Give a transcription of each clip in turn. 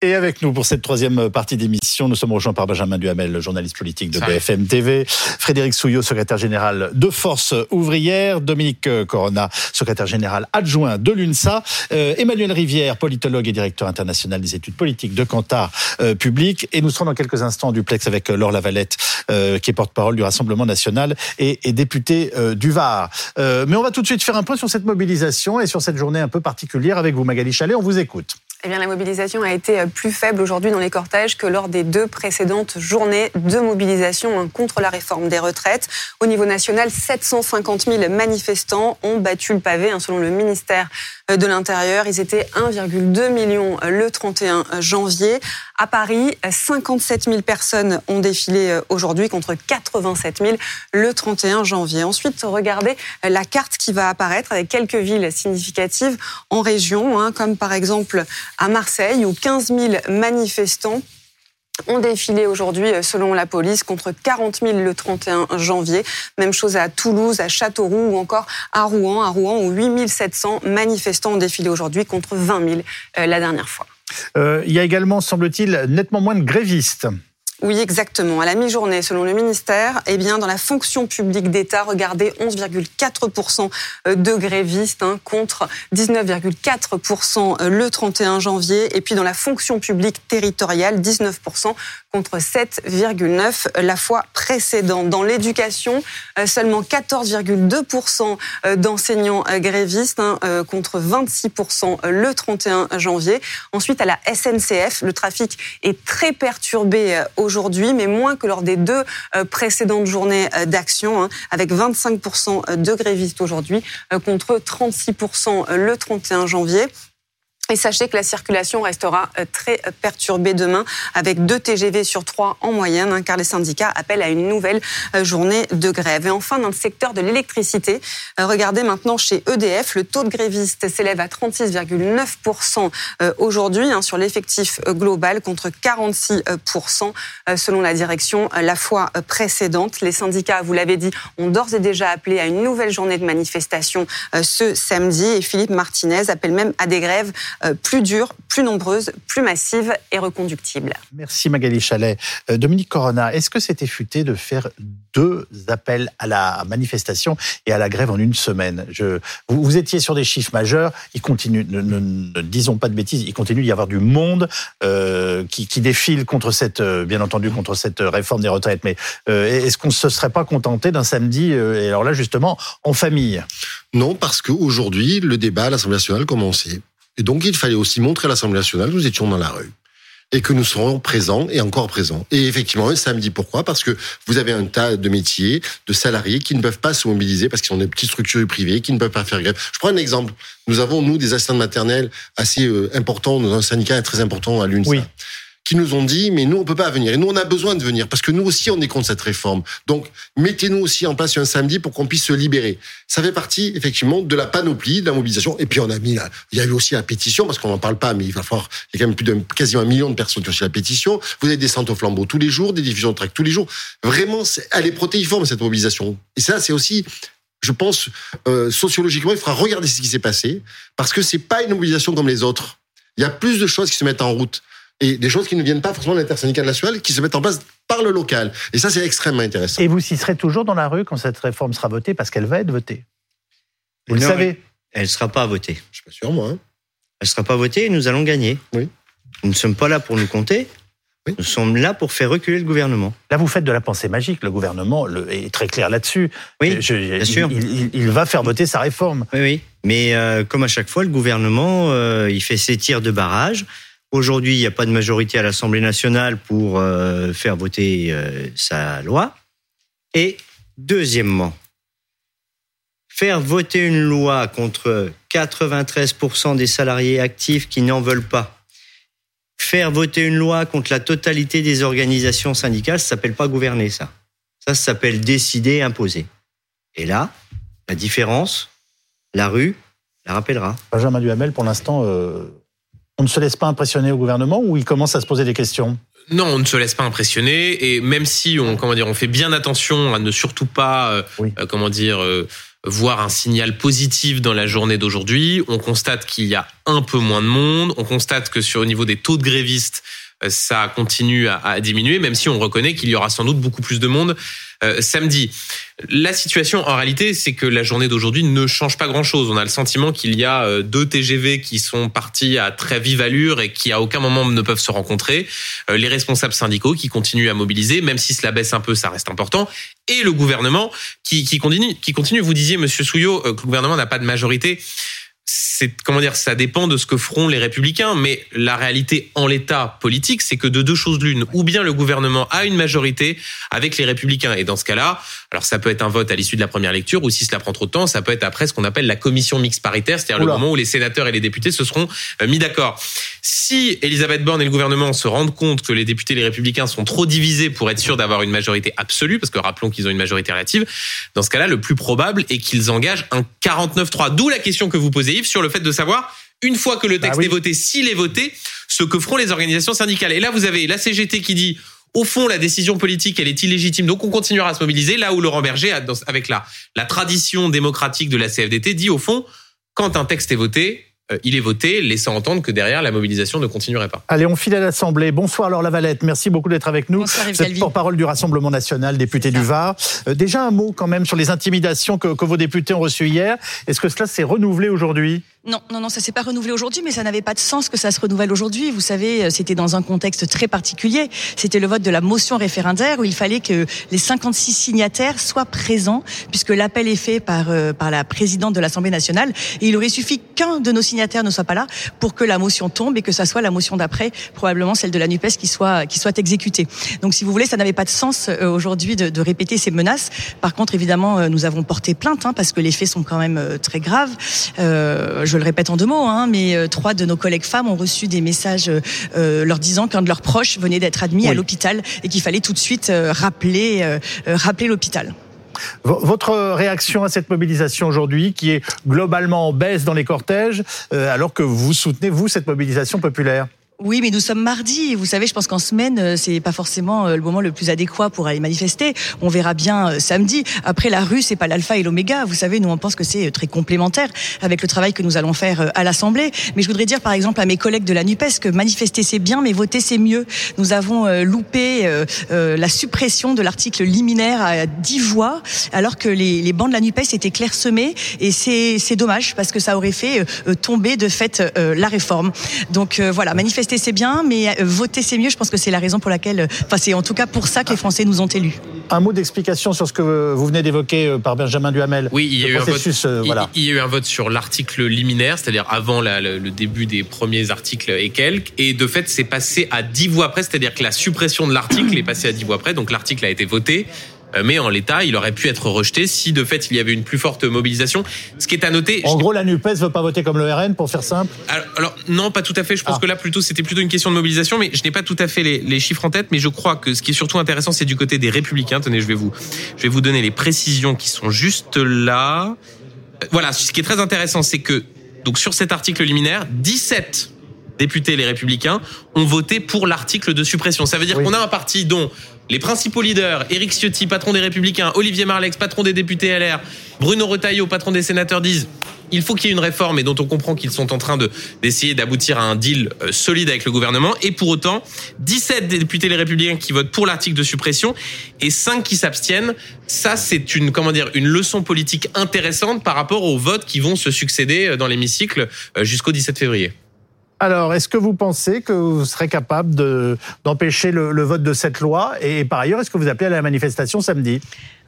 Et avec nous pour cette troisième partie d'émission, nous sommes rejoints par Benjamin Duhamel, journaliste politique de BFM TV, Frédéric Souillot, secrétaire général de Force ouvrière, Dominique Corona, secrétaire général adjoint de l'UNSA, euh, Emmanuel Rivière, politologue et directeur international des études politiques de Cantar euh, Public. Et nous serons dans quelques instants en duplex avec Laure Lavalette, euh, qui est porte-parole du Rassemblement national et, et députée du Var. mais on va tout de suite faire un point sur cette mobilisation et sur cette journée un peu particulière avec vous, Magali Chalet. On vous écoute. Eh bien, la mobilisation a été plus faible aujourd'hui dans les cortèges que lors des deux précédentes journées de mobilisation hein, contre la réforme des retraites. Au niveau national, 750 000 manifestants ont battu le pavé, hein, selon le ministère euh, de l'Intérieur. Ils étaient 1,2 million euh, le 31 janvier. À Paris, 57 000 personnes ont défilé euh, aujourd'hui contre 87 000 le 31 janvier. Ensuite, regardez la carte qui va apparaître avec quelques villes significatives en région, hein, comme par exemple à Marseille où 15 000 manifestants ont défilé aujourd'hui, euh, selon la police, contre 40 000 le 31 janvier. Même chose à Toulouse, à Châteauroux ou encore à Rouen. À Rouen, où 8 700 manifestants ont défilé aujourd'hui contre 20 000 euh, la dernière fois. Euh, il y a également, semble-t-il, nettement moins de grévistes. Oui, exactement. À la mi-journée, selon le ministère, eh bien, dans la fonction publique d'État, regardez 11,4% de grévistes hein, contre 19,4% le 31 janvier. Et puis dans la fonction publique territoriale, 19% contre 7,9 la fois précédente. Dans l'éducation, euh, seulement 14,2% euh, d'enseignants euh, grévistes hein, contre 26% le 31 janvier. Ensuite, à la SNCF, le trafic est très perturbé aujourd'hui, mais moins que lors des deux précédentes journées d'action, hein, avec 25% de grévistes aujourd'hui contre 36% le 31 janvier. Et sachez que la circulation restera euh, très euh, perturbée demain avec deux TGV sur trois en moyenne, hein, car les syndicats appellent à une nouvelle euh, journée de grève. Et enfin, dans le secteur de l'électricité, regardez maintenant chez EDF, le taux de grévistes s'élève à 36,9% aujourd'hui hein, sur l'effectif global contre 46% selon la direction la fois précédente. Les syndicats, vous l'avez dit, ont d'ores et déjà appelé à une nouvelle journée de manifestation ce samedi et Philippe Martinez appelle même à des grèves plus dure, plus nombreuse, plus massive et reconductible. Merci Magali Chalet. Euh, Dominique Corona, est-ce que c'était futé de faire deux appels à la manifestation et à la grève en une semaine? Je, vous, étiez sur des chiffres majeurs, il continue, ne, disons pas de bêtises, il continue d'y avoir du monde euh, qui, défile contre cette, bien entendu, contre cette réforme des retraites. Mais est-ce qu'on ne se serait pas contenté d'un samedi, et alors là justement, en famille? Non, parce qu'aujourd'hui, le débat à l'Assemblée nationale commençait. Et donc, il fallait aussi montrer à l'Assemblée nationale que nous étions dans la rue et que nous serons présents et encore présents. Et effectivement, un samedi, pourquoi? Parce que vous avez un tas de métiers, de salariés qui ne peuvent pas se mobiliser parce qu'ils sont des petites structures privées, qui ne peuvent pas faire grève. Je prends un exemple. Nous avons, nous, des assistants maternelles assez euh, importants dans un syndicat très important à l'UNSA. Oui qui nous ont dit mais nous on peut pas venir et nous on a besoin de venir parce que nous aussi on est contre cette réforme. Donc mettez-nous aussi en place un samedi pour qu'on puisse se libérer. Ça fait partie effectivement de la panoplie de la mobilisation et puis on a mis là, il y a eu aussi la pétition parce qu'on n'en parle pas mais il va falloir il y a quand même plus de quasiment un million de personnes qui ont signé la pétition. Vous avez des centres au flambeau tous les jours, des diffusions de tracts tous les jours. Vraiment elle est protéiforme cette mobilisation. Et ça c'est aussi je pense euh, sociologiquement il faudra regarder ce qui s'est passé parce que c'est pas une mobilisation comme les autres. Il y a plus de choses qui se mettent en route et des choses qui ne viennent pas forcément de l'intersyndicale nationale, qui se mettent en place par le local. Et ça, c'est extrêmement intéressant. Et vous y serez toujours dans la rue quand cette réforme sera votée, parce qu'elle va être votée. Vous le savez. Elle ne sera pas votée. Je suis pas sûr, moi. Hein. Elle ne sera pas votée et nous allons gagner. Oui. Nous ne sommes pas là pour nous compter. Oui. Nous sommes là pour faire reculer le gouvernement. Là, vous faites de la pensée magique. Le gouvernement est très clair là-dessus. Oui, bien sûr. Il, va faire voter sa réforme. Oui, oui. Mais euh, comme à chaque fois, le gouvernement, euh, il fait ses tirs de barrage. Aujourd'hui, il n'y a pas de majorité à l'Assemblée nationale pour euh, faire voter euh, sa loi. Et deuxièmement, faire voter une loi contre 93% des salariés actifs qui n'en veulent pas. Faire voter une loi contre la totalité des organisations syndicales, ça s'appelle pas gouverner, ça. Ça, ça s'appelle décider, imposer. Et là, la différence, la rue, la rappellera. Benjamin Duhamel, pour l'instant, euh, On ne se laisse pas impressionner au gouvernement ou il commence à se poser des questions? Non, on ne se laisse pas impressionner et même si on comment dire on fait bien attention à ne surtout pas euh, euh, comment dire euh, voir un signal positif dans la journée d'aujourd'hui, on constate qu'il y a un peu moins de monde, on constate que sur au niveau des taux de grévistes ça continue à, diminuer, même si on reconnaît qu'il y aura sans doute beaucoup plus de monde euh, samedi. La situation, en réalité, c'est que la journée d'aujourd'hui ne change pas grand-chose. On a le sentiment qu'il y a euh, deux TGV qui sont partis à très vive allure et qui à aucun moment ne peuvent se rencontrer. Euh, les responsables syndicaux qui continuent à mobiliser, même si cela baisse un peu, ça reste important. Et le gouvernement qui, qui continue. Qui continue. Vous disiez, Monsieur Souillot, que le gouvernement n'a pas de majorité c'est comment dire, ça dépend de ce que feront les républicains, mais la réalité en l'état politique, c'est que de deux choses l'une, ou bien le gouvernement a une majorité avec les républicains, et dans ce cas-là, alors ça peut être un vote à l'issue de la première lecture, ou si cela prend trop de temps, ça peut être après ce qu'on appelle la commission mixte paritaire, c'est-à-dire le moment où les sénateurs et les députés se seront euh, mis d'accord. Si Elisabeth Borne et le gouvernement se rendent compte que les députés et les républicains sont trop divisés pour être sûrs d'avoir une majorité absolue, parce que rappelons qu'ils ont une majorité relative, dans ce cas-là, le plus probable est qu'ils engagent un 49-3. D'où la question que vous posez sur le fait de savoir, une fois que le bah texte est voté, s'il est voté, ce que feront les organisations syndicales. Et là, vous avez la CGT qui dit, au fond, la décision politique, elle est illégitime, donc on continuera à se mobiliser. Là où Laurent Berger, avec la, la tradition démocratique de la CFDT, dit, au fond, quand un texte est voté, euh, il est voté, laissant entendre que derrière, la mobilisation ne continuerait pas. Allez, on file à l'Assemblée. Bonsoir Laure Lavalette, merci beaucoup d'être avec nous. Bonsoir, Vous êtes porte-parole du Rassemblement national, député du Var. Euh, déjà un mot quand même sur les intimidations que, que vos députés ont reçues hier. Est-ce que cela s'est renouvelé aujourd'hui? Non, non, non, ça s'est pas renouvelé aujourd'hui, mais ça n'avait pas de sens que ça se renouvelle aujourd'hui. Vous savez, euh, c'était dans un contexte très particulier. C'était le vote de la motion référendaire où il fallait que les 56 signataires soient présents, puisque l'appel est fait par euh, par la présidente de l'Assemblée nationale. Il aurait suffi qu'un de nos signataires ne soit pas là pour que la motion tombe et que ça soit la motion d'après, probablement celle de la Nupes, qui soit qui soit exécutée. Donc, si vous voulez, ça n'avait pas de sens euh, aujourd'hui de, de, répéter ces menaces. Par contre, évidemment, nous avons porté plainte hein, parce que les faits sont quand même très graves. Euh, je le répète en deux mots, hein, mais euh, trois de nos collègues femmes ont reçu des messages euh, leur disant qu'un de leurs proches venait d'être admis à l'hôpital et qu'il fallait tout de suite rappeler, rappeler l'hôpital. Votre réaction à cette mobilisation aujourd'hui, qui est globalement en baisse dans les cortèges, alors que vous soutenez, vous, cette mobilisation populaire? Oui, mais nous sommes mardi. Vous savez, je pense qu'en semaine, euh, c'est pas forcément euh, le moment le plus adéquat pour aller manifester. On verra bien euh, samedi. Après, la rue, c'est pas l'alpha et l'oméga. Vous savez, nous, on pense que c'est très complémentaire avec le travail que nous allons faire à l'Assemblée. Mais je voudrais dire, par exemple, à mes collègues de la NUPES que manifester, c'est bien, mais voter, c'est mieux. Nous avons loupé la suppression de l'article liminaire à 10 voix, alors que les, les bancs de la NUPES étaient clairsemés. Et c'est dommage, parce que ça aurait fait tomber de fait la réforme. Donc voilà, manifester c'est bien, mais euh, voter c'est mieux. Je pense que c'est la raison pour laquelle, euh, enfin c'est en tout cas pour ça que les Français nous ont élus. Un mot d'explication sur ce que vous venez d'évoquer euh, par Benjamin Duhamel. Oui, il y a eu un vote. il, y a eu un vote sur l'article liminaire, c'est-à-dire avant le, début des premiers articles et quelques, et de fait c'est passé à 10 voix près, c'est-à-dire que la suppression de l'article est passée à 10 voix près, donc l'article a été voté. Euh, mais en l'état, il aurait pu être rejeté si de fait il y avait une plus forte mobilisation. Ce qui est à noter. En gros, la Nupes veut pas voter comme le RN, pour faire simple. Alors, non, pas tout à fait. Je pense ah. que là plutôt c'était plutôt une question de mobilisation, mais je n'ai pas tout à fait les, les, chiffres en tête. Mais je crois que ce qui est surtout intéressant, c'est du côté des Républicains. Tenez, je vais vous, je vais vous donner les précisions qui sont juste là. Euh, voilà, ce qui est très intéressant, c'est que donc sur cet article liminaire, 17 députés les républicains ont voté pour l'article de suppression. Ça veut dire qu'on a un parti dont les principaux leaders, Éric Ciotti, patron des Républicains, Olivier Marlex, patron des députés LR, Bruno Retailleau, patron des sénateurs, disent il faut qu'il y ait une réforme et dont on comprend qu'ils sont en train de d'essayer d'aboutir à un deal euh, solide avec le gouvernement. Et pour autant, 17 députés les Républicains qui votent pour l'article de suppression et 5 qui s'abstiennent. Ça, c'est une comment dire une leçon politique intéressante par rapport aux votes qui vont se succéder euh, dans l'hémicycle euh, jusqu'au 17 février. Alors, est-ce que vous pensez que vous serez capable d'empêcher le, vote de cette loi Et par ailleurs, est-ce que vous appelez à la manifestation samedi?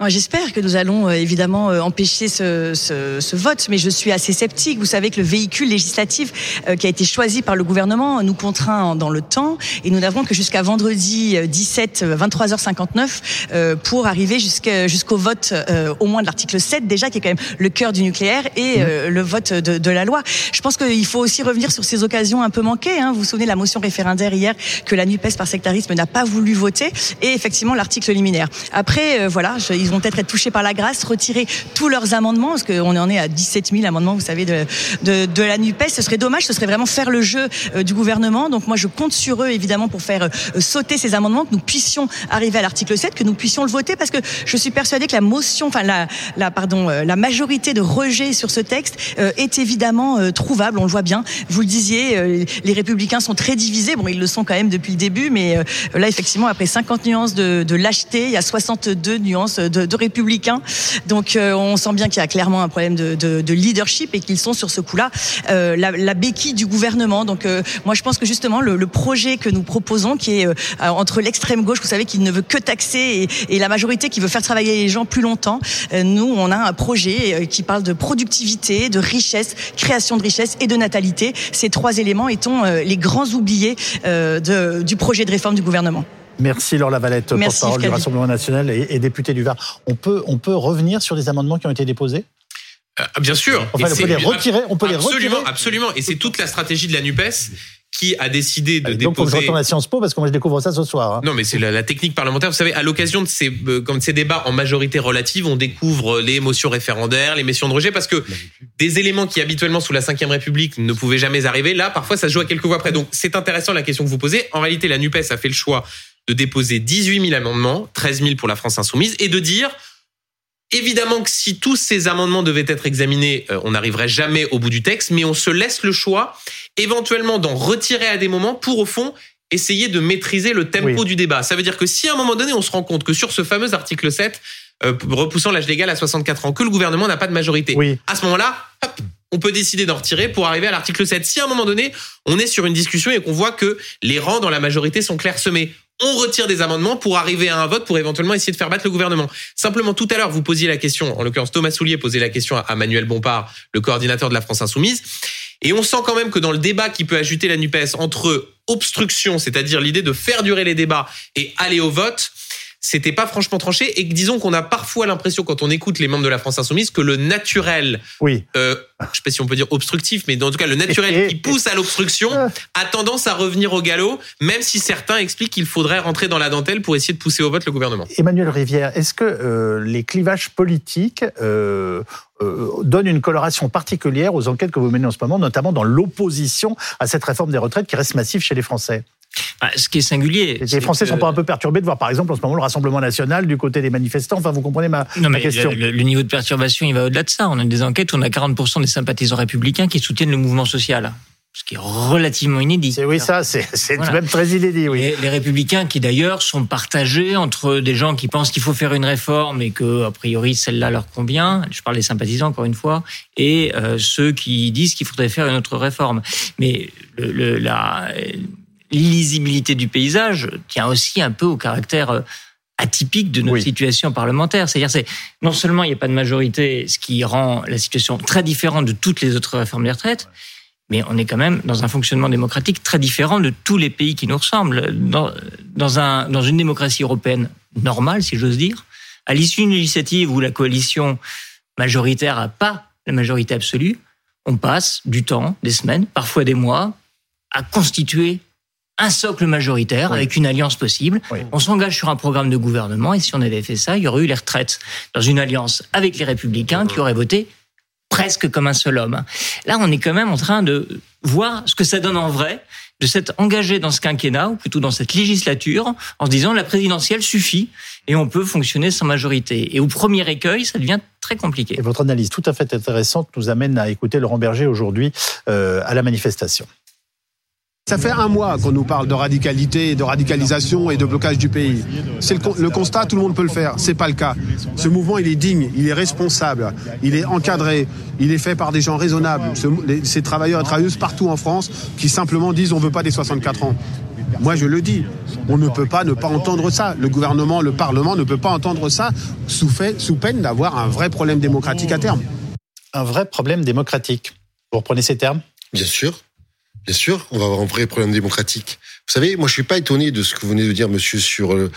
J'espère que nous allons euh, évidemment euh, empêcher ce, vote, mais je suis assez sceptique. Vous savez que le véhicule législatif euh, qui a été choisi par le gouvernement nous contraint dans le temps et nous n'avons que jusqu'à vendredi 17, 23h59 pour arriver jusqu'au vote au moins de l'article 7 déjà, qui est quand même le cœur du nucléaire, et le vote de, la loi. Je pense qu'il faut aussi revenir sur ces occasions un peu manquées. Hein. Vous vous souvenez de la motion référendaire hier que la NUPES par sectarisme n'a pas voulu voter, et effectivement l'article liminaire. Après, voilà, je, vont peut-être être touchés par la grâce, retirer tous leurs amendements, parce qu'on en est à 17 000 amendements, vous savez, de, la NUPES. Ce serait dommage, ce serait vraiment faire le jeu du gouvernement. Donc moi, je compte sur eux, évidemment, pour faire sauter ces amendements, que nous puissions arriver à l'article 7, que nous puissions le voter, parce que je suis persuadée que la motion, enfin la pardon, la majorité de rejet sur ce texte est évidemment trouvable. On le voit bien. Vous le disiez, les républicains sont très divisés. Bon, ils le sont quand même depuis le début, mais là, effectivement, après 50 nuances de, de lâcheté, il y a 62 nuances de, de républicains. Donc, on sent bien qu'il y a clairement un problème de, de, de leadership et qu'ils sont sur ce coup-là euh, la, la, béquille du gouvernement. Donc, euh, moi, je pense que justement, le, le, projet que nous proposons, qui est euh, entre l'extrême gauche, vous savez, qui ne veut que taxer, et, et, la majorité qui veut faire travailler les gens plus longtemps, nous, on a un projet qui parle de productivité, de richesse, création de richesse et de natalité. Ces trois éléments étant les grands oubliés de, du projet de réforme du gouvernement? Merci Laure Lavalette, porte-parole du Rassemblement national et, et député du Var. On peut, on peut revenir sur des amendements qui ont été déposés? Euh, Bien sûr. Enfin, on peut les retirer. On peut absolument, les retirer. Absolument. Et c'est toute la stratégie de la NUPES qui a décidé de donc, déposer. Donc, faut que je retourne à Sciences Po parce que moi, je découvre ça ce soir. Hein. Non, mais c'est la, la, technique parlementaire. Vous savez, à l'occasion de ces, euh, comme de ces débats en majorité relative, on découvre les motions référendaires, les motions de rejet, parce que des éléments qui habituellement sous la Ve République ne pouvaient jamais arriver, là, parfois, ça se joue à quelques voix près. Donc, c'est intéressant la question que vous posez. En réalité, la Nupes a fait le choix de déposer 18 000 amendements, 13 000 pour la France insoumise, et de dire Évidemment que si tous ces amendements devaient être examinés, euh, on n'arriverait jamais au bout du texte, mais on se laisse le choix, éventuellement d'en retirer à des moments pour, au fond, essayer de maîtriser le tempo oui. du débat. Ça veut dire que si à un moment donné, on se rend compte que sur ce fameux article 7, euh, repoussant l'âge légal à 64 ans, que le gouvernement n'a pas de majorité, oui. à ce moment-là, hop, on peut décider d'en retirer pour arriver à l'article 7. Si à un moment donné, on est sur une discussion et qu'on voit que les rangs dans la majorité sont clairsemés, on retire des amendements pour arriver à un vote pour éventuellement essayer de faire battre le gouvernement. Simplement, tout à l'heure, vous posiez la question, en l'occurrence Thomas Soulier posait la question à Manuel Bompard, le coordinateur de la France Insoumise, et on sent quand même que dans le débat qui peut ajouter la NUPES entre obstruction, c'est-à-dire l'idée de faire durer les débats, et aller au vote, c'était pas franchement tranché et que disons qu'on a parfois l'impression quand on écoute les membres de la France insoumise que le naturel, oui. euh, je sais pas si on peut dire obstructif, mais en tout cas le naturel qui pousse à l'obstruction a tendance à revenir au galop, même si certains expliquent qu'il faudrait rentrer dans la dentelle pour essayer de pousser au vote le gouvernement. Emmanuel Rivière, est-ce que euh, les clivages politiques euh, euh, donnent une coloration particulière aux enquêtes que vous menez en ce moment, notamment dans l'opposition à cette réforme des retraites qui reste massive chez les Français? Bah, ce qui est singulier. Les Français que... sont pas un peu perturbés de voir, par exemple, en ce moment, le Rassemblement national du côté des manifestants. Enfin, vous comprenez ma, non, ma mais question. Le, le, niveau de perturbation, il va au-delà de ça. On a des enquêtes où on a 40% des sympathisants républicains qui soutiennent le mouvement social. Ce qui est relativement inédit. C'est, oui, ça, c'est, c'est voilà. même très inédit, oui. Les, les républicains qui, d'ailleurs, sont partagés entre des gens qui pensent qu'il faut faire une réforme et que, a priori, celle-là leur convient. Je parle des sympathisants, encore une fois. Et euh, ceux qui disent qu'il faudrait faire une autre réforme. Mais le, le, la, l'illisibilité du paysage tient aussi un peu au caractère euh, atypique de notre oui. situation parlementaire. C'est-à-dire, c'est non seulement il n'y a pas de majorité, ce qui rend la situation très différente de toutes les autres réformes des retraites, mais on est quand même dans un fonctionnement démocratique très différent de tous les pays qui nous ressemblent. Dans, dans, un, dans une démocratie européenne normale, si j'ose dire, à l'issue d'une législative où la coalition majoritaire n'a pas la majorité absolue, on passe du temps, des semaines, parfois des mois, à constituer un socle majoritaire oui. avec une alliance possible. Oui. On s'engage sur un programme de gouvernement et si on avait fait ça, il y aurait eu les retraites dans une alliance avec les républicains qui auraient voté presque comme un seul homme. Là, on est quand même en train de voir ce que ça donne en vrai de s'être engagé dans ce quinquennat, ou plutôt dans cette législature, en se disant la présidentielle suffit et on peut fonctionner sans majorité. Et au premier écueil, ça devient très compliqué. Et votre analyse tout à fait intéressante nous amène à écouter Laurent Berger aujourd'hui euh, à la manifestation. Ça fait un mois qu'on nous parle de radicalité, de radicalisation et de blocage du pays. C'est le, le, constat, tout le monde peut le faire. C'est pas le cas. Ce mouvement, il est digne, il est responsable, il est encadré, il est fait par des gens raisonnables. Ce, les, ces travailleurs et travailleuses partout en France qui simplement disent on veut pas des 64 ans. Moi, je le dis, on ne peut pas ne pas entendre ça. Le gouvernement, le Parlement ne peut pas entendre ça sous, fait, sous peine d'avoir un vrai problème démocratique à terme. Un vrai problème démocratique. Vous reprenez ces termes? Bien sûr. Bien sûr, on va avoir un vrai problème démocratique. Vous savez, moi, je suis pas étonné de ce que vous venez de dire, monsieur, sur euh,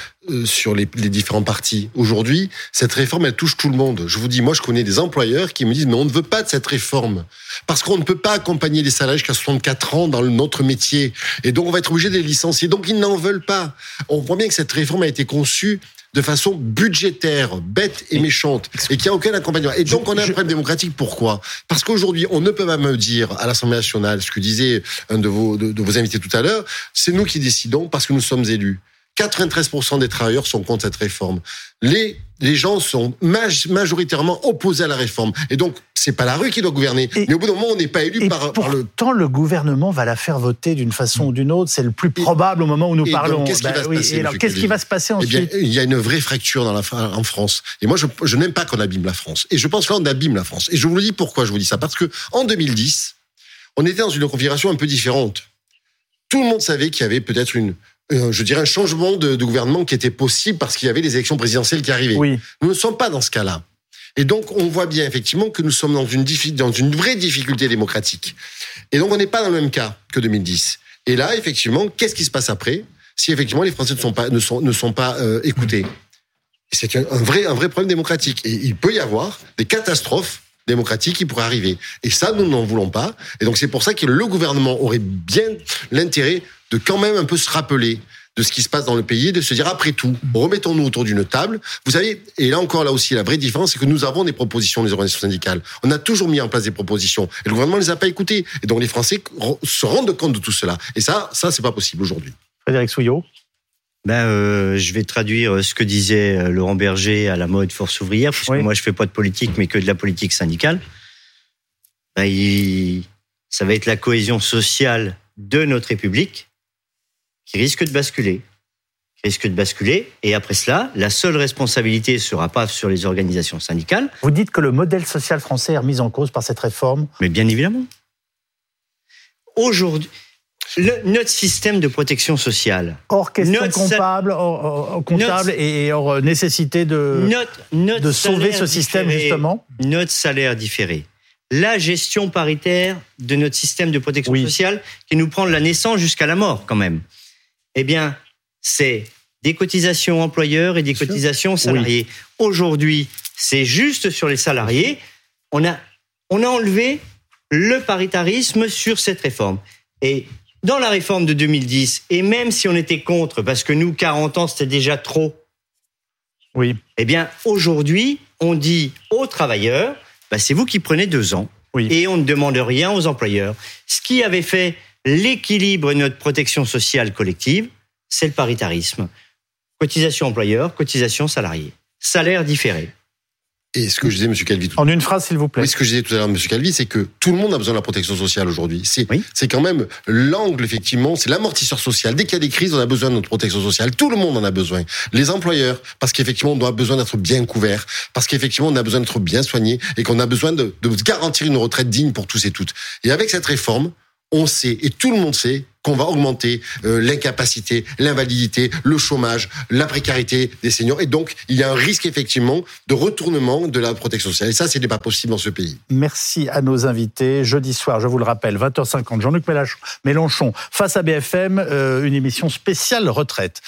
sur les, les, différents partis. Aujourd'hui, cette réforme, elle touche tout le monde. Je vous dis, moi, je connais des employeurs qui me disent, mais on ne veut pas de cette réforme parce qu'on ne peut pas accompagner les salariés jusqu'à 64 ans dans notre métier, et donc on va être obligé de les licencier. Donc ils n'en veulent pas. On voit bien que cette réforme a été conçue de façon budgétaire, bête et méchante, et qu'il n'y a aucun accompagnement. Et donc, on a un problème démocratique. Pourquoi? Parce qu'aujourd'hui, on ne peut pas me dire à l'Assemblée nationale, ce que disait un de vos, de vos invités tout à l'heure, c'est nous qui décidons parce que nous sommes élus. 93% des travailleurs sont contre cette réforme. Les, les gens sont majoritairement opposés à la réforme. Et donc, c'est pas la rue qui doit gouverner. mais au bout d'un moment, on n'est pas élu par, par, le. Tant le gouvernement va la faire voter d'une façon ou d'une autre. C'est le plus probable au moment où nous parlons. Qu'est-ce qui va se bah alors, qu'est-ce qui va se passer ensuite eh bien, Il y a une vraie fracture dans la, en France. Et moi, je, je n'aime pas qu'on abîme la France. Et je pense que là, on abîme la France. Et je vous le dis pourquoi je vous dis ça. Parce que en 2010, on était dans une configuration un peu différente. Tout le monde savait qu'il y avait peut-être une, euh, je dirais, un changement de, gouvernement qui était possible parce qu'il y avait les élections présidentielles qui arrivaient. Oui. Nous ne sommes pas dans ce cas-là. Et donc, on voit bien effectivement que nous sommes dans une, dans une vraie difficulté démocratique. Et donc, on n'est pas dans le même cas que 2010. Et là, effectivement, qu'est-ce qui se passe après si effectivement les Français ne sont pas, ne sont, ne sont pas euh, écoutés? C'est un, vrai, un vrai problème démocratique. Et il peut y avoir des catastrophes démocratiques qui pourraient arriver. Et ça, nous n'en voulons pas. Et donc, c'est pour ça que le gouvernement aurait bien l'intérêt de quand même un peu se rappeler de ce qui se passe dans le pays, de se dire après tout, remettons-nous autour d'une table. Vous savez, et là encore, là aussi, la vraie différence, c'est que nous avons des propositions, les organisations syndicales. On a toujours mis en place des propositions. Et le gouvernement ne les a pas écoutées. Et donc les Français se rendent compte de tout cela. Et ça, ça, c'est pas possible aujourd'hui. Frédéric Souillot ben, euh, je vais traduire ce que disait euh, Laurent Berger à la mode Force ouvrière, parce que moi je fais pas de politique, mais que de la politique syndicale. Ben, il... ça va être la cohésion sociale de notre République qui risque de basculer. Qui risque de basculer. Et après cela, la seule responsabilité ne sera pas sur les organisations syndicales. Vous dites que le modèle social français est remis en cause par cette réforme Mais bien évidemment. Aujourd'hui, notre système de protection sociale. Hors question comptable, hors, comptable et hors nécessité de, de sauver ce système, justement Notre salaire différé la gestion paritaire de notre système de protection sociale qui nous prend de la naissance jusqu'à la mort quand même. Eh bien, c'est des cotisations employeurs et des cotisations salariés. Aujourd'hui, c'est juste sur les salariés. On a, on a enlevé le paritarisme sur cette réforme. Et dans la réforme de 2010, et même si on était contre, parce que nous, 40 ans, c'était déjà trop, oui. eh bien, aujourd'hui, on dit aux travailleurs, bah, c'est vous qui prenez deux ans, et on ne demande rien aux employeurs. Ce qui avait fait l'équilibre de notre protection sociale collective, c'est le paritarisme. Cotisation employeur, cotisation salarié. Salaire différé. Et ce que je disais, M. Calvi. En une phrase, s'il vous plaît. Oui, ce que je disais tout à l'heure, M. Calvi, c'est que tout le monde a besoin de la protection sociale aujourd'hui. C'est, c'est quand même l'angle, effectivement, c'est l'amortisseur social. Dès qu'il y a des crises, on a besoin de notre protection sociale. Tout le monde en a besoin. Les employeurs, parce qu'effectivement, on doit besoin d'être bien couvert, parce qu'effectivement, on a besoin d'être bien soigné et qu'on a besoin de, de garantir une retraite digne pour tous et toutes. Et avec cette réforme, on sait, et tout le monde sait, qu'on va augmenter euh, l'incapacité, l'invalidité, le chômage, la précarité des seniors. Et donc, il y a un risque effectivement de retournement de la protection sociale. Et ça, ce n'est pas possible dans ce pays. Merci à nos invités. Jeudi soir, je vous le rappelle, 20h50, Jean-Luc Mélenchon face à BFM, euh, une émission spéciale retraite.